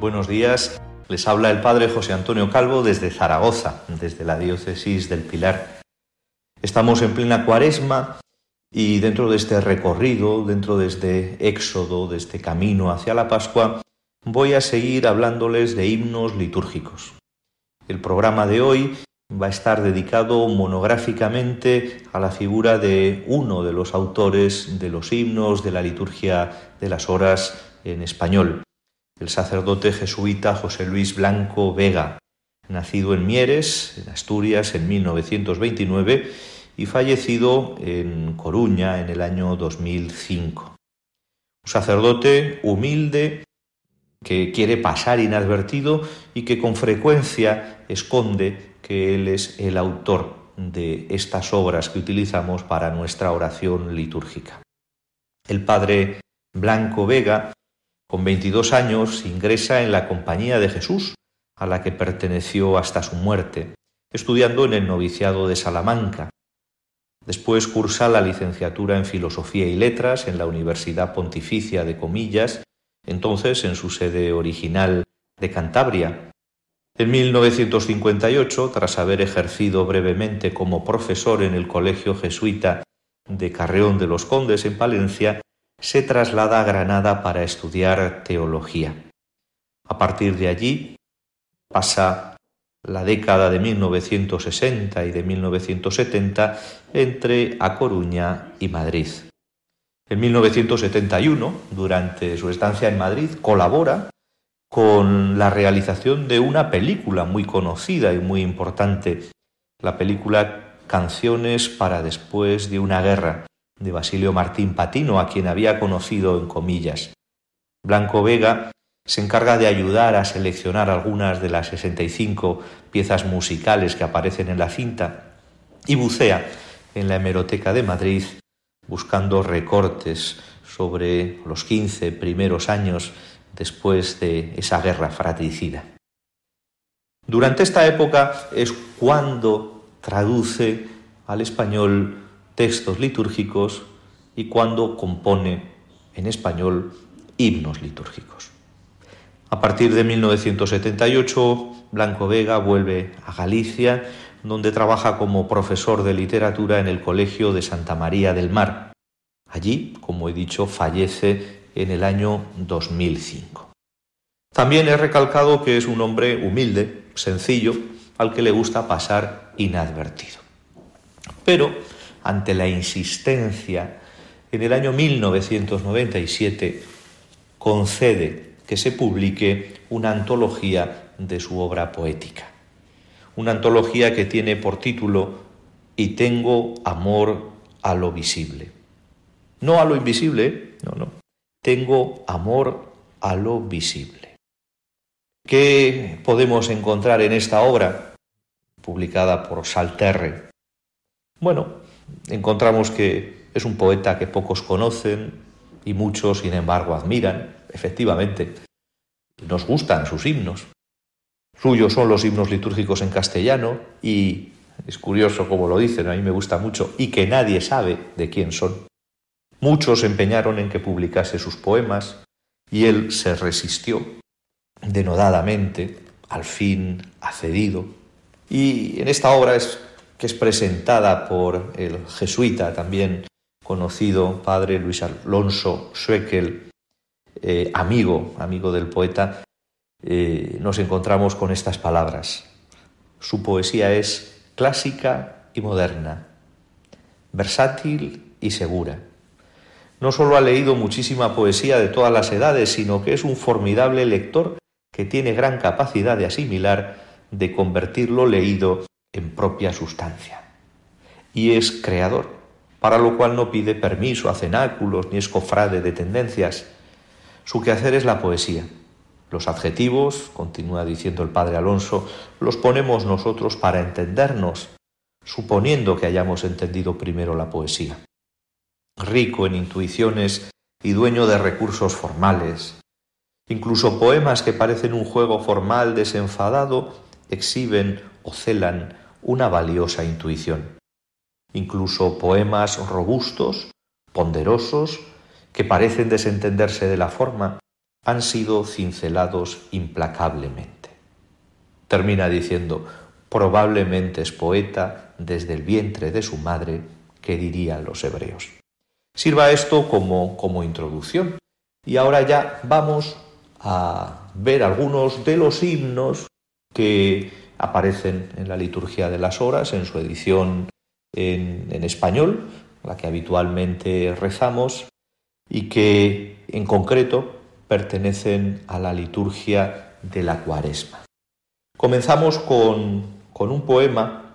Buenos días, les habla el Padre José Antonio Calvo desde Zaragoza, desde la diócesis del Pilar. Estamos en plena cuaresma y dentro de este recorrido, dentro de este éxodo, de este camino hacia la Pascua, voy a seguir hablándoles de himnos litúrgicos. El programa de hoy va a estar dedicado monográficamente a la figura de uno de los autores de los himnos de la liturgia de las horas en español, el sacerdote jesuita José Luis Blanco Vega, nacido en Mieres, en Asturias, en 1929 y fallecido en Coruña en el año 2005. Un sacerdote humilde que quiere pasar inadvertido y que con frecuencia esconde que él es el autor de estas obras que utilizamos para nuestra oración litúrgica. El padre Blanco Vega con 22 años ingresa en la Compañía de Jesús, a la que perteneció hasta su muerte, estudiando en el noviciado de Salamanca. Después cursa la licenciatura en Filosofía y Letras en la Universidad Pontificia de Comillas, entonces en su sede original de Cantabria. En 1958, tras haber ejercido brevemente como profesor en el Colegio Jesuita de Carreón de los Condes en Palencia, se traslada a Granada para estudiar teología. A partir de allí pasa la década de 1960 y de 1970 entre A Coruña y Madrid. En 1971, durante su estancia en Madrid, colabora con la realización de una película muy conocida y muy importante, la película Canciones para después de una guerra, de Basilio Martín Patino, a quien había conocido en comillas. Blanco Vega se encarga de ayudar a seleccionar algunas de las 65 piezas musicales que aparecen en la cinta y bucea en la hemeroteca de Madrid buscando recortes sobre los 15 primeros años después de esa guerra fratricida. Durante esta época es cuando traduce al español textos litúrgicos y cuando compone en español himnos litúrgicos. A partir de 1978, Blanco Vega vuelve a Galicia, donde trabaja como profesor de literatura en el Colegio de Santa María del Mar. Allí, como he dicho, fallece en el año 2005. También he recalcado que es un hombre humilde, sencillo, al que le gusta pasar inadvertido. Pero ante la insistencia, en el año 1997 concede que se publique una antología de su obra poética. Una antología que tiene por título Y tengo amor a lo visible. No a lo invisible, no, no. Tengo amor a lo visible. ¿Qué podemos encontrar en esta obra, publicada por Salterre? Bueno, encontramos que es un poeta que pocos conocen y muchos, sin embargo, admiran. Efectivamente, nos gustan sus himnos. Suyos son los himnos litúrgicos en castellano y es curioso como lo dicen, a mí me gusta mucho, y que nadie sabe de quién son. Muchos empeñaron en que publicase sus poemas y él se resistió denodadamente, al fin accedido. Y en esta obra es que es presentada por el jesuita también conocido, padre Luis Alonso Schweckel, eh, amigo, amigo del poeta, eh, nos encontramos con estas palabras. Su poesía es clásica y moderna. versátil y segura. No solo ha leído muchísima poesía de todas las edades, sino que es un formidable lector que tiene gran capacidad de asimilar, de convertir lo leído en propia sustancia. Y es creador, para lo cual no pide permiso a cenáculos ni es cofrade de tendencias. Su quehacer es la poesía. Los adjetivos, continúa diciendo el padre Alonso, los ponemos nosotros para entendernos, suponiendo que hayamos entendido primero la poesía. Rico en intuiciones y dueño de recursos formales, incluso poemas que parecen un juego formal desenfadado, exhiben o celan una valiosa intuición. Incluso poemas robustos, ponderosos, que parecen desentenderse de la forma, han sido cincelados implacablemente. Termina diciendo, probablemente es poeta desde el vientre de su madre, que dirían los hebreos. Sirva esto como, como introducción. Y ahora ya vamos a ver algunos de los himnos que aparecen en la liturgia de las horas, en su edición en, español, la que habitualmente rezamos, y que en concreto pertenecen a la liturgia de la cuaresma. Comenzamos con, con un poema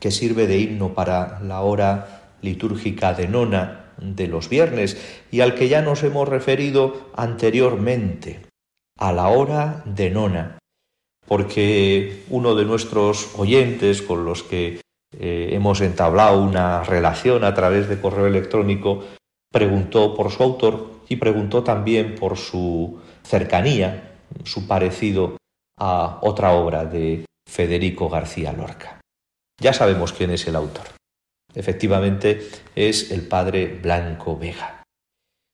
que sirve de himno para la hora litúrgica de nona de los viernes y al que ya nos hemos referido anteriormente, a la hora de nona, porque uno de nuestros oyentes con los que eh, hemos entablado una relación a través de correo electrónico preguntó por su autor y preguntó también por su cercanía, su parecido a otra obra de Federico García Lorca. Ya sabemos quién es el autor. Efectivamente, es el padre Blanco Vega.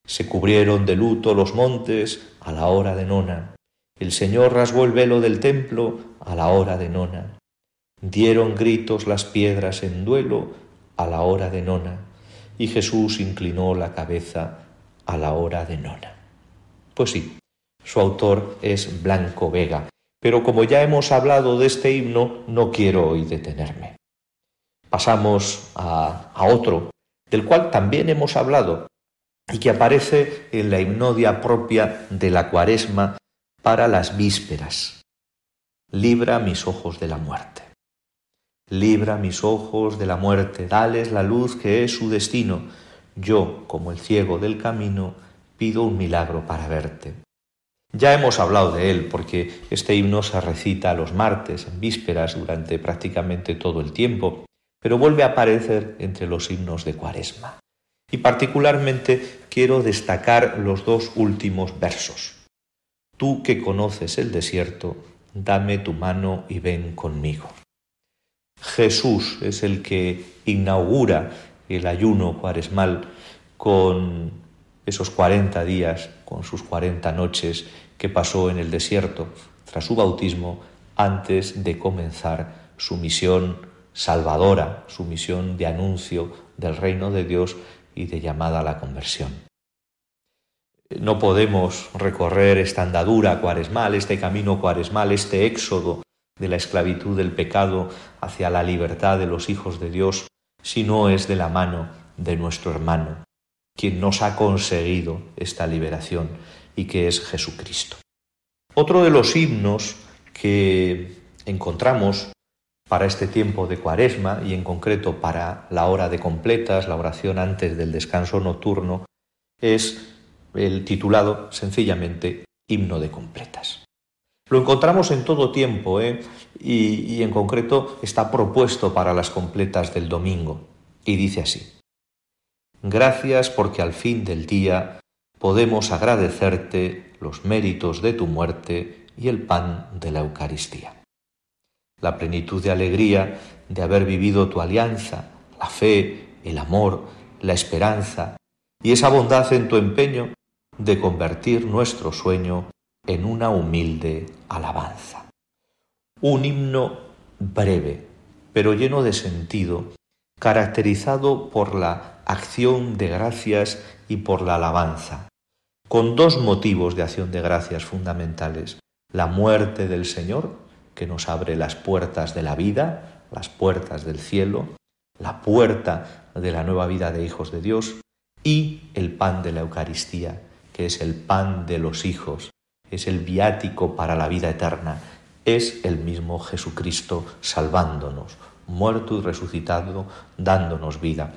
Se cubrieron de luto los montes a la hora de nona. El Señor rasgó el velo del templo a la hora de nona. Dieron gritos las piedras en duelo a la hora de nona. Y Jesús inclinó la cabeza a la hora de nona. Pues sí, su autor es Blanco Vega, pero como ya hemos hablado de este himno, no quiero hoy detenerme pasamos a, otro, del cual también hemos hablado y que aparece en la hipnodia propia de la cuaresma para las vísperas. Libra mis ojos de la muerte. Libra mis ojos de la muerte, dales la luz que es su destino. Yo, como el ciego del camino, pido un milagro para verte. Ya hemos hablado de él porque este himno se recita los martes, en vísperas, durante prácticamente todo el tiempo pero vuelve a aparecer entre los himnos de Cuaresma. Y particularmente quiero destacar los dos últimos versos. Tú que conoces el desierto, dame tu mano y ven conmigo. Jesús es el que inaugura el ayuno cuaresmal con esos cuarenta días, con sus cuarenta noches que pasó en el desierto tras su bautismo antes de comenzar su misión salvadora, su misión de anuncio del reino de Dios y de llamada a la conversión. No podemos recorrer esta andadura cuaresmal, este camino cuaresmal, este éxodo de la esclavitud del pecado hacia la libertad de los hijos de Dios, si no es de la mano de nuestro hermano, quien nos ha conseguido esta liberación y que es Jesucristo. Otro de los himnos que encontramos para este tiempo de cuaresma y en concreto para la hora de completas, la oración antes del descanso nocturno, es el titulado sencillamente Himno de completas. Lo encontramos en todo tiempo ¿eh? y, y en concreto está propuesto para las completas del domingo y dice así. Gracias porque al fin del día podemos agradecerte los méritos de tu muerte y el pan de la Eucaristía la plenitud de alegría de haber vivido tu alianza, la fe, el amor, la esperanza y esa bondad en tu empeño de convertir nuestro sueño en una humilde alabanza. Un himno breve, pero lleno de sentido, caracterizado por la acción de gracias y por la alabanza, con dos motivos de acción de gracias fundamentales, la muerte del Señor que nos abre las puertas de la vida, las puertas del cielo, la puerta de la nueva vida de hijos de Dios, y el pan de la Eucaristía, que es el pan de los hijos, es el viático para la vida eterna, es el mismo Jesucristo salvándonos, muerto y resucitado, dándonos vida.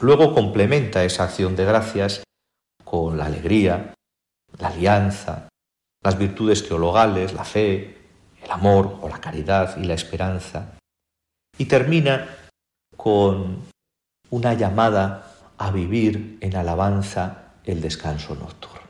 Luego complementa esa acción de gracias con la alegría, la alianza, las virtudes teologales, la fe, el amor o la caridad y la esperanza. Y termina con una llamada a vivir en alabanza el descanso nocturno.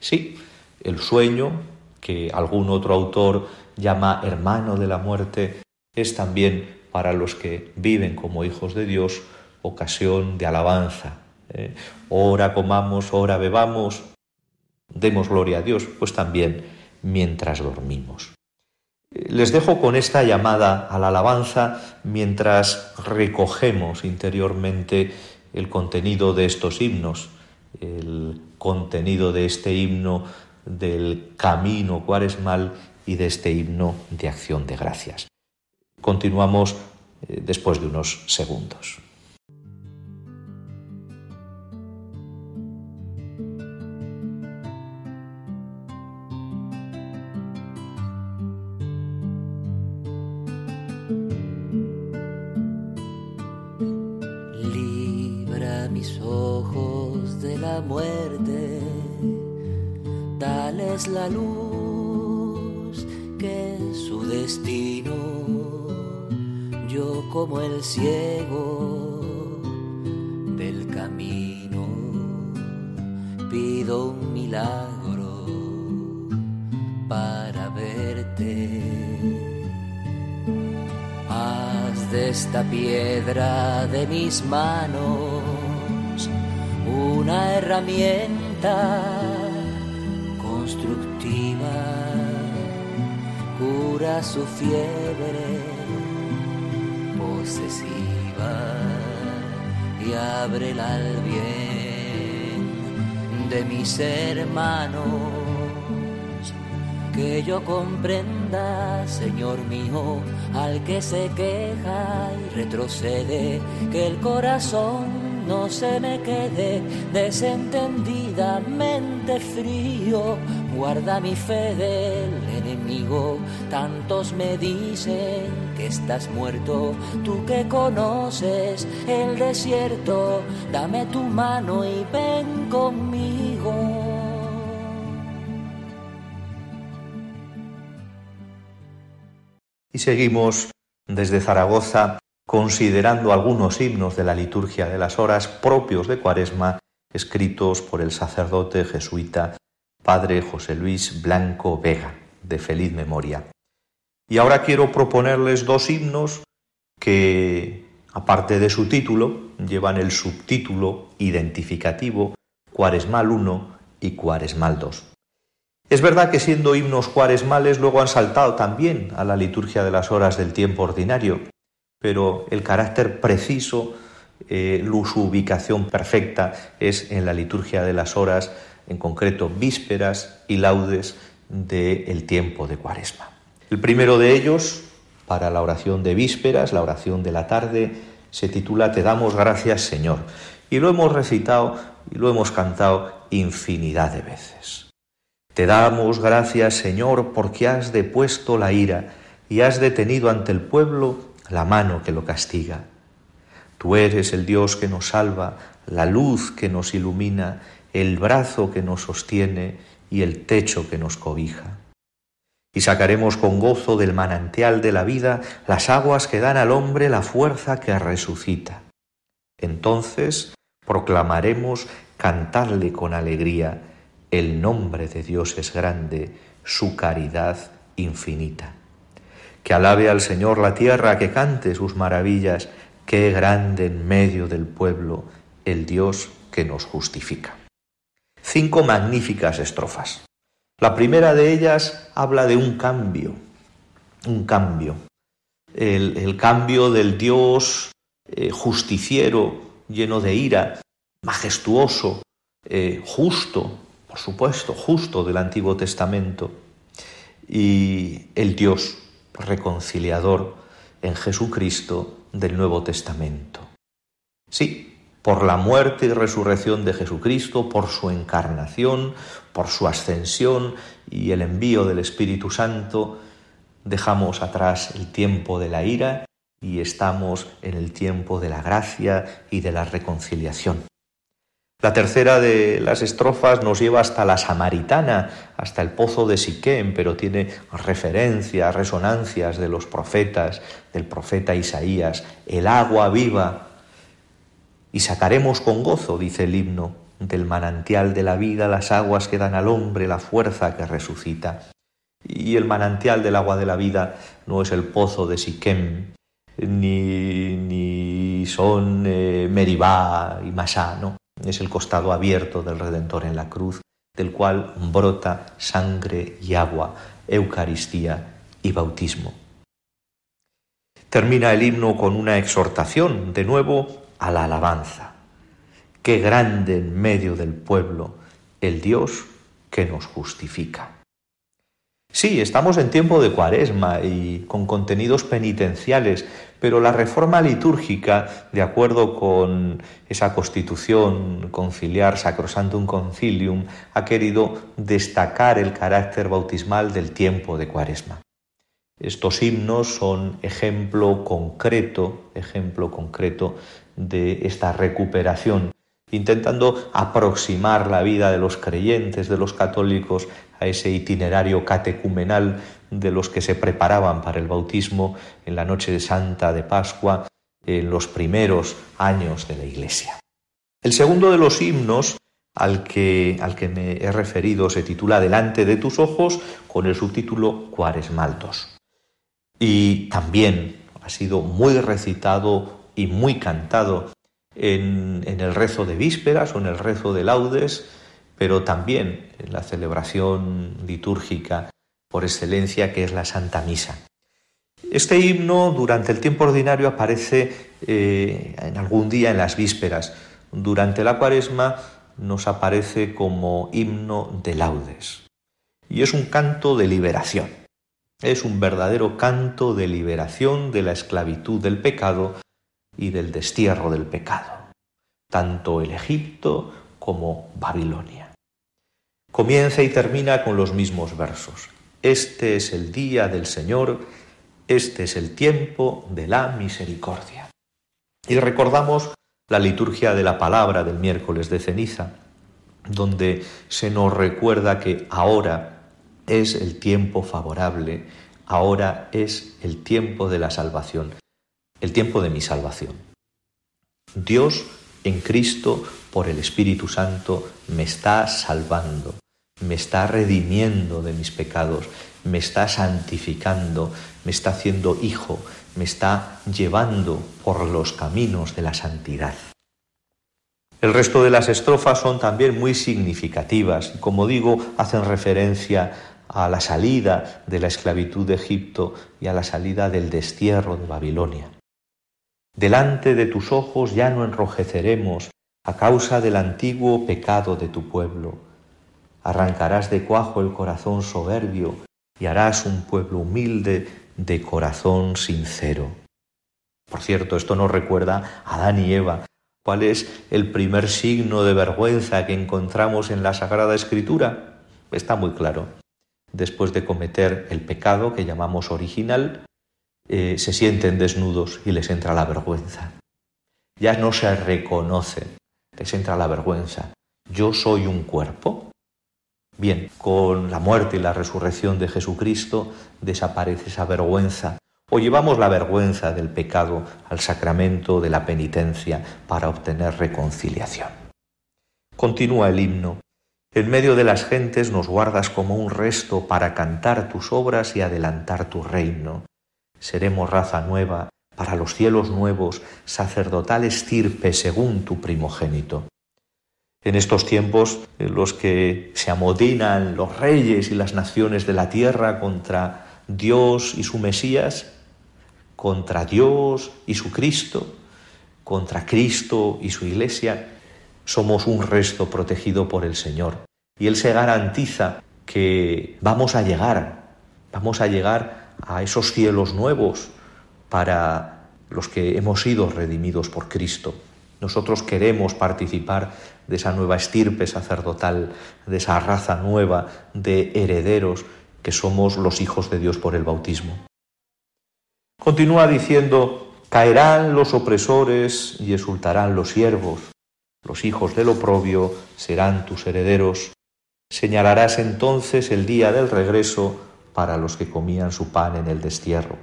Sí, el sueño, que algún otro autor llama hermano de la muerte, es también para los que viven como hijos de Dios ocasión de alabanza. ¿eh? Ora comamos, ora bebamos, demos gloria a Dios, pues también mientras dormimos. Les dejo con esta llamada a la alabanza mientras recogemos interiormente el contenido de estos himnos, el contenido de este himno del camino cuaresmal y de este himno de acción de gracias. Continuamos eh, después de unos segundos. Ciego del camino. Pido un milagro para verte. Haz de esta piedra de mis manos una herramienta cura su fiebre y abre al bien de mis hermanos. Que yo comprenda, Señor mío, al que se queja y retrocede, que el corazón no se me quede desentendidamente frío. Guarda mi fe del enemigo. Tantos me dicen estás muerto, tú que conoces el desierto. Dame tu mano y ven conmigo. Y seguimos desde Zaragoza considerando algunos himnos de la liturgia de las horas propios de Cuaresma, escritos por el sacerdote jesuita Padre José Luis Blanco Vega, de feliz memoria. Y ahora quiero proponerles dos himnos que, aparte de su título, llevan el subtítulo identificativo Cuaresmal 1 y Cuaresmal 2. Es verdad que siendo himnos cuaresmales luego han saltado también a la liturgia de las horas del tiempo ordinario, pero el carácter preciso, eh, su ubicación perfecta es en la liturgia de las horas, en concreto vísperas y laudes del tiempo de Cuaresma. El primero de ellos, para la oración de vísperas, la oración de la tarde, se titula Te damos gracias Señor. Y lo hemos recitado y lo hemos cantado infinidad de veces. Te damos gracias Señor porque has depuesto la ira y has detenido ante el pueblo la mano que lo castiga. Tú eres el Dios que nos salva, la luz que nos ilumina, el brazo que nos sostiene y el techo que nos cobija. Y sacaremos con gozo del manantial de la vida las aguas que dan al hombre la fuerza que resucita. Entonces proclamaremos cantarle con alegría, el nombre de Dios es grande, su caridad infinita. Que alabe al Señor la tierra, que cante sus maravillas, qué grande en medio del pueblo el Dios que nos justifica. Cinco magníficas estrofas. La primera de ellas habla de un cambio, un cambio, el, cambio del Dios eh, justiciero, lleno de ira, majestuoso, eh, justo, por supuesto, justo del Antiguo Testamento, y el Dios reconciliador en Jesucristo del Nuevo Testamento. Sí, por la muerte y resurrección de Jesucristo, por su encarnación, por su ascensión y el envío del Espíritu Santo, dejamos atrás el tiempo de la ira y estamos en el tiempo de la gracia y de la reconciliación. La tercera de las estrofas nos lleva hasta la Samaritana, hasta el pozo de Siquem, pero tiene referencias, resonancias de los profetas, del profeta Isaías, el agua viva. Y sacaremos con gozo, dice el himno, del manantial de la vida las aguas que dan al hombre la fuerza que resucita. Y el manantial del agua de la vida no es el pozo de Siquem, ni, ni son eh, Meribá y Masá, no es el costado abierto del Redentor en la cruz, del cual brota sangre y agua, Eucaristía y bautismo. Termina el himno con una exhortación, de nuevo, a la alabanza. Qué grande en medio del pueblo el Dios que nos justifica. Sí, estamos en tiempo de cuaresma y con contenidos penitenciales, pero la reforma litúrgica, de acuerdo con esa constitución conciliar Sacrosantum Concilium, ha querido destacar el carácter bautismal del tiempo de cuaresma. Estos himnos son ejemplo concreto, ejemplo concreto de esta recuperación intentando aproximar la vida de los creyentes, de los católicos, a ese itinerario catecumenal de los que se preparaban para el bautismo en la noche de Santa de Pascua, en los primeros años de la Iglesia. El segundo de los himnos al que, al que me he referido se titula Delante de tus ojos con el subtítulo Cuaresmaltos. Y también ha sido muy recitado y muy cantado en, el rezo de vísperas o en el rezo de laudes, pero también en la celebración litúrgica por excelencia que es la Santa Misa. Este himno durante el tiempo ordinario aparece eh, en algún día en las vísperas. Durante la cuaresma nos aparece como himno de laudes. Y es un canto de liberación. Es un verdadero canto de liberación de la esclavitud del pecado y del destierro del pecado, tanto el Egipto como Babilonia. Comienza y termina con los mismos versos. Este es el día del Señor, este es el tiempo de la misericordia. Y recordamos la liturgia de la palabra del miércoles de ceniza, donde se nos recuerda que ahora es el tiempo favorable, ahora es el tiempo de la salvación el tiempo de mi salvación. Dios en Cristo, por el Espíritu Santo, me está salvando, me está redimiendo de mis pecados, me está santificando, me está haciendo hijo, me está llevando por los caminos de la santidad. El resto de las estrofas son también muy significativas y, como digo, hacen referencia a la salida de la esclavitud de Egipto y a la salida del destierro de Babilonia. Delante de tus ojos ya no enrojeceremos a causa del antiguo pecado de tu pueblo. Arrancarás de cuajo el corazón soberbio y harás un pueblo humilde de corazón sincero. Por cierto, esto nos recuerda a Adán y Eva. ¿Cuál es el primer signo de vergüenza que encontramos en la Sagrada Escritura? Está muy claro. Después de cometer el pecado que llamamos original, eh, se sienten desnudos y les entra la vergüenza. Ya no se reconocen, les entra la vergüenza. Yo soy un cuerpo. Bien, con la muerte y la resurrección de Jesucristo desaparece esa vergüenza. O llevamos la vergüenza del pecado al sacramento de la penitencia para obtener reconciliación. Continúa el himno. En medio de las gentes nos guardas como un resto para cantar tus obras y adelantar tu reino. Seremos raza nueva, para los cielos nuevos, sacerdotal estirpe según tu primogénito. En estos tiempos en los que se amodinan los reyes y las naciones de la tierra contra Dios y su Mesías, contra Dios y su Cristo, contra Cristo y su Iglesia, somos un resto protegido por el Señor. Y Él se garantiza que vamos a llegar, vamos a llegar a esos cielos nuevos para los que hemos sido redimidos por Cristo. Nosotros queremos participar de esa nueva estirpe sacerdotal, de esa raza nueva de herederos que somos los hijos de Dios por el bautismo. Continúa diciendo, caerán los opresores y exultarán los siervos, los hijos del oprobio serán tus herederos. Señalarás entonces el día del regreso para los que comían su pan en el destierro.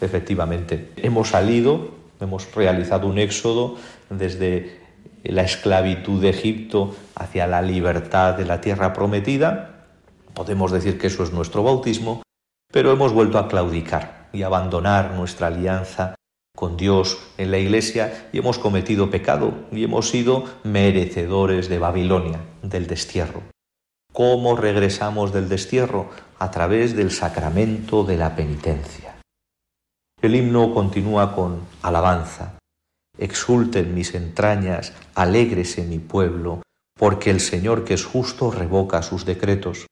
Efectivamente, hemos salido, hemos realizado un éxodo desde la esclavitud de Egipto hacia la libertad de la tierra prometida. Podemos decir que eso es nuestro bautismo, pero hemos vuelto a claudicar y abandonar nuestra alianza con Dios en la iglesia y hemos cometido pecado y hemos sido merecedores de Babilonia, del destierro. ¿Cómo regresamos del destierro? A través del sacramento de la penitencia. El himno continúa con alabanza. Exulten mis entrañas, alégrese mi pueblo, porque el Señor que es justo revoca sus decretos.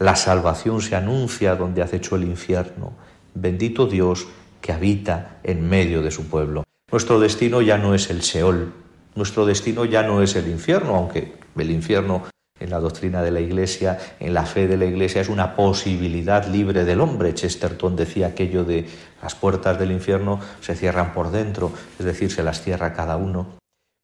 La salvación se anuncia donde acecho el infierno. Bendito Dios que habita en medio de su pueblo. Nuestro destino ya no es el Seol, nuestro destino ya no es el infierno, aunque el infierno en la doctrina de la Iglesia, en la fe de la Iglesia, es una posibilidad libre del hombre. Chesterton decía aquello de las puertas del infierno se cierran por dentro, es decir, se las cierra cada uno.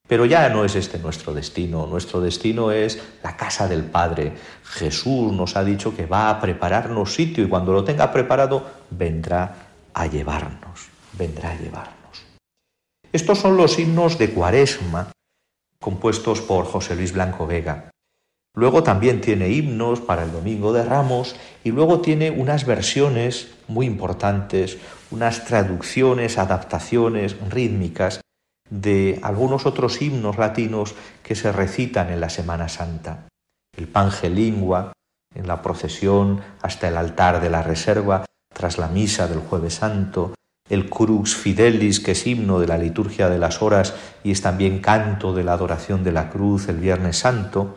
Pero ya no es este nuestro destino, nuestro destino es la casa del Padre. Jesús nos ha dicho que va a prepararnos sitio y cuando lo tenga preparado vendrá a llevarnos, vendrá a llevarnos. Estos son los himnos de Cuaresma compuestos por José Luis Blanco Vega. Luego también tiene himnos para el Domingo de Ramos y luego tiene unas versiones muy importantes, unas traducciones, adaptaciones rítmicas de algunos otros himnos latinos que se recitan en la Semana Santa. El Pange Lingua, en la procesión hasta el altar de la reserva, tras la misa del jueves santo, el Crux Fidelis, que es himno de la liturgia de las horas y es también canto de la adoración de la cruz el Viernes Santo,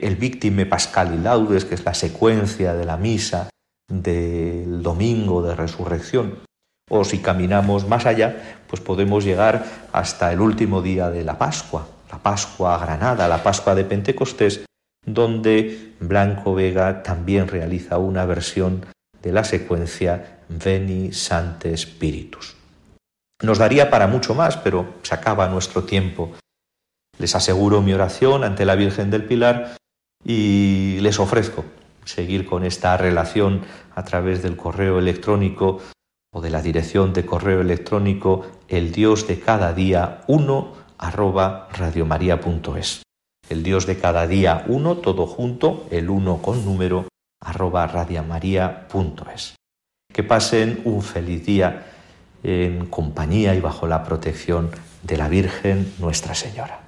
el Víctime Pascal y Laudes, que es la secuencia de la misa del domingo de resurrección. O si caminamos más allá, pues podemos llegar hasta el último día de la Pascua, la Pascua Granada, la Pascua de Pentecostés, donde Blanco Vega también realiza una versión de la secuencia Veni Sante Spiritus. Nos daría para mucho más, pero se acaba nuestro tiempo. Les aseguro mi oración ante la Virgen del Pilar y les ofrezco seguir con esta relación a través del correo electrónico o de la dirección de correo electrónico el Dios de cada día uno arroba radiomaria.es. El Dios de cada día uno, todo junto, el uno con número arroba radiomaria.es. Que pasen un feliz día en compañía y bajo la protección de la Virgen Nuestra Señora.